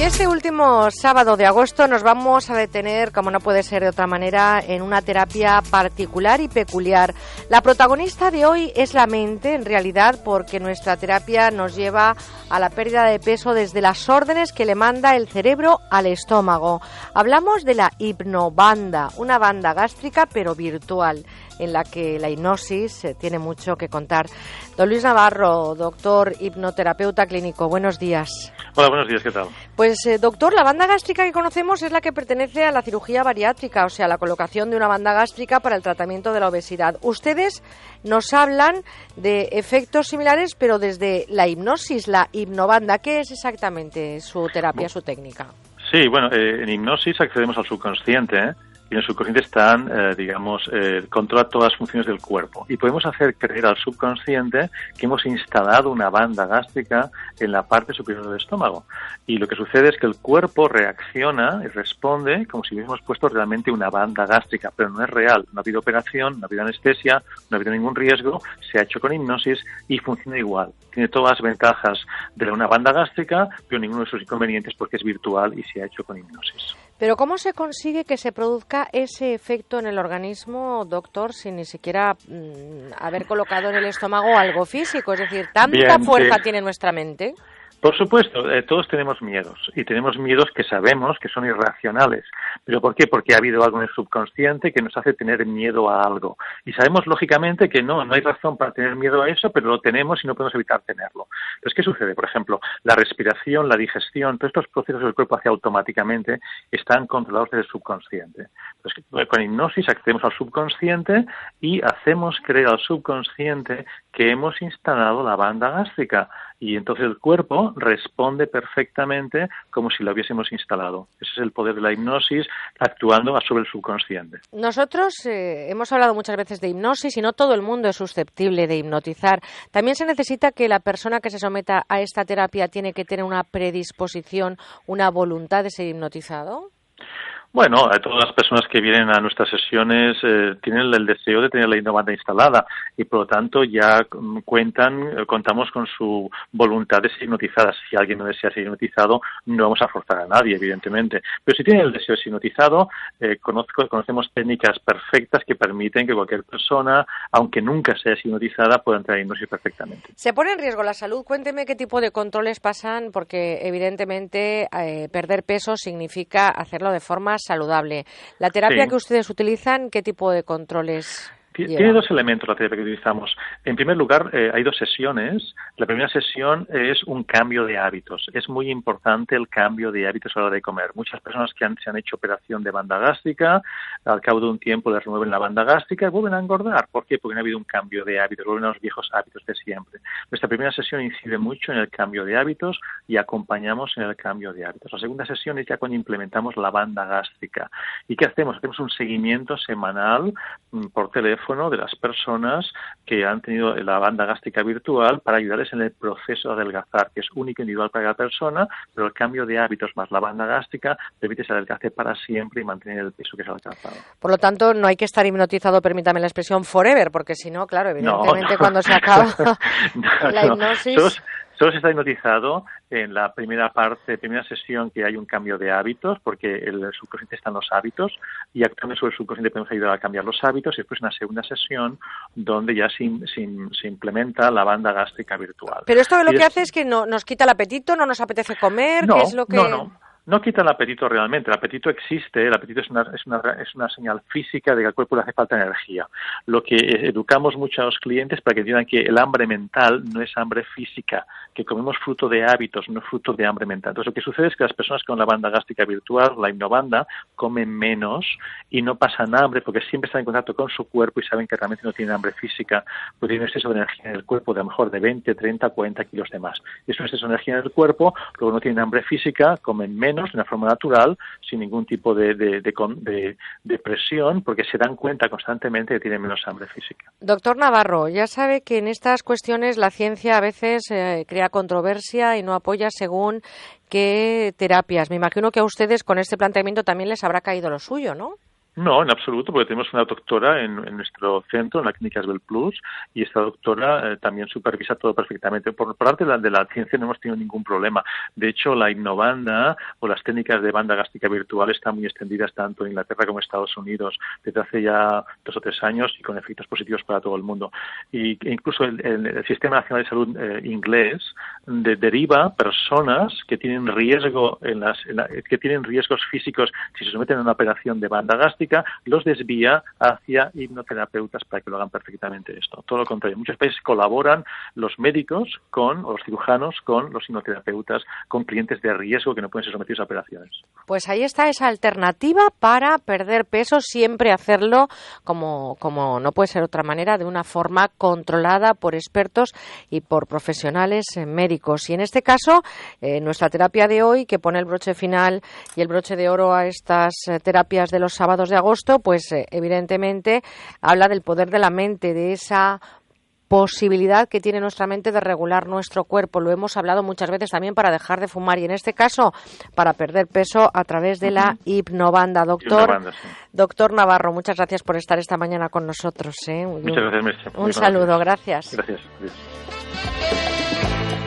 Y este último sábado de agosto nos vamos a detener, como no puede ser de otra manera, en una terapia particular y peculiar. La protagonista de hoy es la mente, en realidad, porque nuestra terapia nos lleva a la pérdida de peso desde las órdenes que le manda el cerebro al estómago. Hablamos de la hipnobanda, una banda gástrica pero virtual en la que la hipnosis eh, tiene mucho que contar. Don Luis Navarro, doctor hipnoterapeuta clínico, buenos días. Hola, buenos días, ¿qué tal? Pues, eh, doctor, la banda gástrica que conocemos es la que pertenece a la cirugía bariátrica, o sea, la colocación de una banda gástrica para el tratamiento de la obesidad. Ustedes nos hablan de efectos similares, pero desde la hipnosis, la hipnobanda. ¿Qué es exactamente su terapia, su técnica? Sí, bueno, eh, en hipnosis accedemos al subconsciente, ¿eh? Y en el subconsciente están, eh, digamos, eh, controla todas las funciones del cuerpo. Y podemos hacer creer al subconsciente que hemos instalado una banda gástrica en la parte superior del estómago. Y lo que sucede es que el cuerpo reacciona y responde como si hubiésemos puesto realmente una banda gástrica, pero no es real. No ha habido operación, no ha habido anestesia, no ha habido ningún riesgo, se ha hecho con hipnosis y funciona igual. Tiene todas las ventajas de una banda gástrica, pero ninguno de sus inconvenientes porque es virtual y se ha hecho con hipnosis. Pero ¿cómo se consigue que se produzca ese efecto en el organismo, doctor, sin ni siquiera mm, haber colocado en el estómago algo físico? Es decir, ¿tanta fuerza tiene nuestra mente? Por supuesto, eh, todos tenemos miedos y tenemos miedos que sabemos que son irracionales. ¿Pero por qué? Porque ha habido algo en el subconsciente que nos hace tener miedo a algo. Y sabemos lógicamente que no, no hay razón para tener miedo a eso, pero lo tenemos y no podemos evitar tenerlo. Entonces, ¿qué sucede? Por ejemplo, la respiración, la digestión, todos estos procesos que el cuerpo hace automáticamente están controlados desde el subconsciente. Entonces, con hipnosis accedemos al subconsciente y hacemos creer al subconsciente que hemos instalado la banda gástrica y entonces el cuerpo responde perfectamente como si lo hubiésemos instalado. Ese es el poder de la hipnosis actuando sobre el subconsciente. Nosotros eh, hemos hablado muchas veces de hipnosis y no todo el mundo es susceptible de hipnotizar. También se necesita que la persona que se someta a esta terapia tiene que tener una predisposición, una voluntad de ser hipnotizado. Bueno, todas las personas que vienen a nuestras sesiones eh, tienen el deseo de tener la innovanda instalada y por lo tanto ya cuentan, eh, contamos con su voluntad de ser hipnotizada. Si alguien no desea ser hipnotizado, no vamos a forzar a nadie, evidentemente. Pero si tiene el deseo de ser hipnotizado, eh, conozco, conocemos técnicas perfectas que permiten que cualquier persona, aunque nunca sea hipnotizada, pueda entrar en hipnosis perfectamente. ¿Se pone en riesgo la salud? Cuénteme qué tipo de controles pasan, porque evidentemente perder peso significa hacerlo de forma saludable. La terapia que ustedes utilizan, ¿qué tipo de controles? Tiene dos elementos la terapia que utilizamos. En primer lugar, eh, hay dos sesiones. La primera sesión es un cambio de hábitos. Es muy importante el cambio de hábitos a la hora de comer. Muchas personas que han, se han hecho operación de banda gástrica, al cabo de un tiempo les remueven la banda gástrica y vuelven a engordar. ¿Por qué? Porque no ha habido un cambio de hábitos, vuelven a los viejos hábitos de siempre. Nuestra primera sesión incide mucho en el cambio de hábitos y acompañamos en el cambio de hábitos. La segunda sesión es ya cuando implementamos la banda gástrica. ¿Y qué hacemos? Hacemos un seguimiento semanal mm, por teléfono de las personas que han tenido la banda gástrica virtual para ayudarles en el proceso de adelgazar, que es único e individual para cada persona, pero el cambio de hábitos más la banda gástrica permite se adelgace para siempre y mantener el peso que se ha alcanzado. Por lo tanto, no hay que estar hipnotizado, permítame la expresión, forever, porque si no, claro, evidentemente cuando se acaba la hipnosis... Solo se está hipnotizado en la primera parte, primera sesión que hay un cambio de hábitos, porque el subconsciente está en los hábitos y actuando sobre el subconsciente podemos ayudar a cambiar los hábitos y después una segunda sesión donde ya se, se, implementa la banda gástrica virtual. Pero esto lo que hace es que no, nos quita el apetito, no nos apetece comer, ¿qué es lo que...? No, no no quita el apetito realmente, el apetito existe, el apetito es una, es una, es una señal física de que al cuerpo le hace falta energía. Lo que educamos mucho a los clientes para que entiendan que el hambre mental no es hambre física, que comemos fruto de hábitos, no fruto de hambre mental. Entonces lo que sucede es que las personas con la banda gástrica virtual, la hipnobanda, comen menos y no pasan hambre porque siempre están en contacto con su cuerpo y saben que realmente no tienen hambre física, porque tienen exceso de energía en el cuerpo de a lo mejor de 20, 30, 40 kilos de más. Es exceso de energía en el cuerpo, luego no tienen hambre física, comen menos de una forma natural, sin ningún tipo de, de, presión, porque se dan cuenta constantemente que tienen menos hambre física. Doctor Navarro, ya sabe que en estas cuestiones la ciencia a veces eh, crea controversia y no apoya según qué terapias. Me imagino que a ustedes con este planteamiento también les habrá caído lo suyo, ¿no? No, en absoluto, porque tenemos una doctora en, nuestro centro, en la Clínica Asbel Plus, y esta doctora eh, también supervisa todo perfectamente. Por parte de la, de la, ciencia no hemos tenido ningún problema. De hecho, la innovanda o las técnicas de banda gástrica virtual están muy extendidas tanto en Inglaterra como en Estados Unidos desde hace ya dos o tres años y con efectos positivos para todo el mundo. Y incluso el, Sistema Nacional de Salud eh, inglés deriva personas que tienen riesgo en las, que tienen riesgos físicos si se someten a una operación de banda gástrica los desvía hacia hipnoterapeutas para que lo hagan perfectamente esto. Todo lo contrario, en muchos países colaboran los médicos con, o los cirujanos con los hipnoterapeutas, con clientes de riesgo que no pueden ser sometidos a operaciones. Pues ahí está esa alternativa para perder peso, siempre hacerlo como, como no puede ser otra manera, de una forma controlada por expertos y por profesionales eh, médicos. Y en este caso, eh, nuestra terapia de hoy, que pone el broche final y el broche de oro a estas eh, terapias de los sábados de agosto, pues eh, evidentemente habla del poder de la mente, de esa posibilidad que tiene nuestra mente de regular nuestro cuerpo. Lo hemos hablado muchas veces también para dejar de fumar y en este caso para perder peso a través de la hipnobanda. Doctor, doctor Navarro, muchas gracias por estar esta mañana con nosotros. ¿eh? Muchas gracias, Un saludo, gracias. Gracias.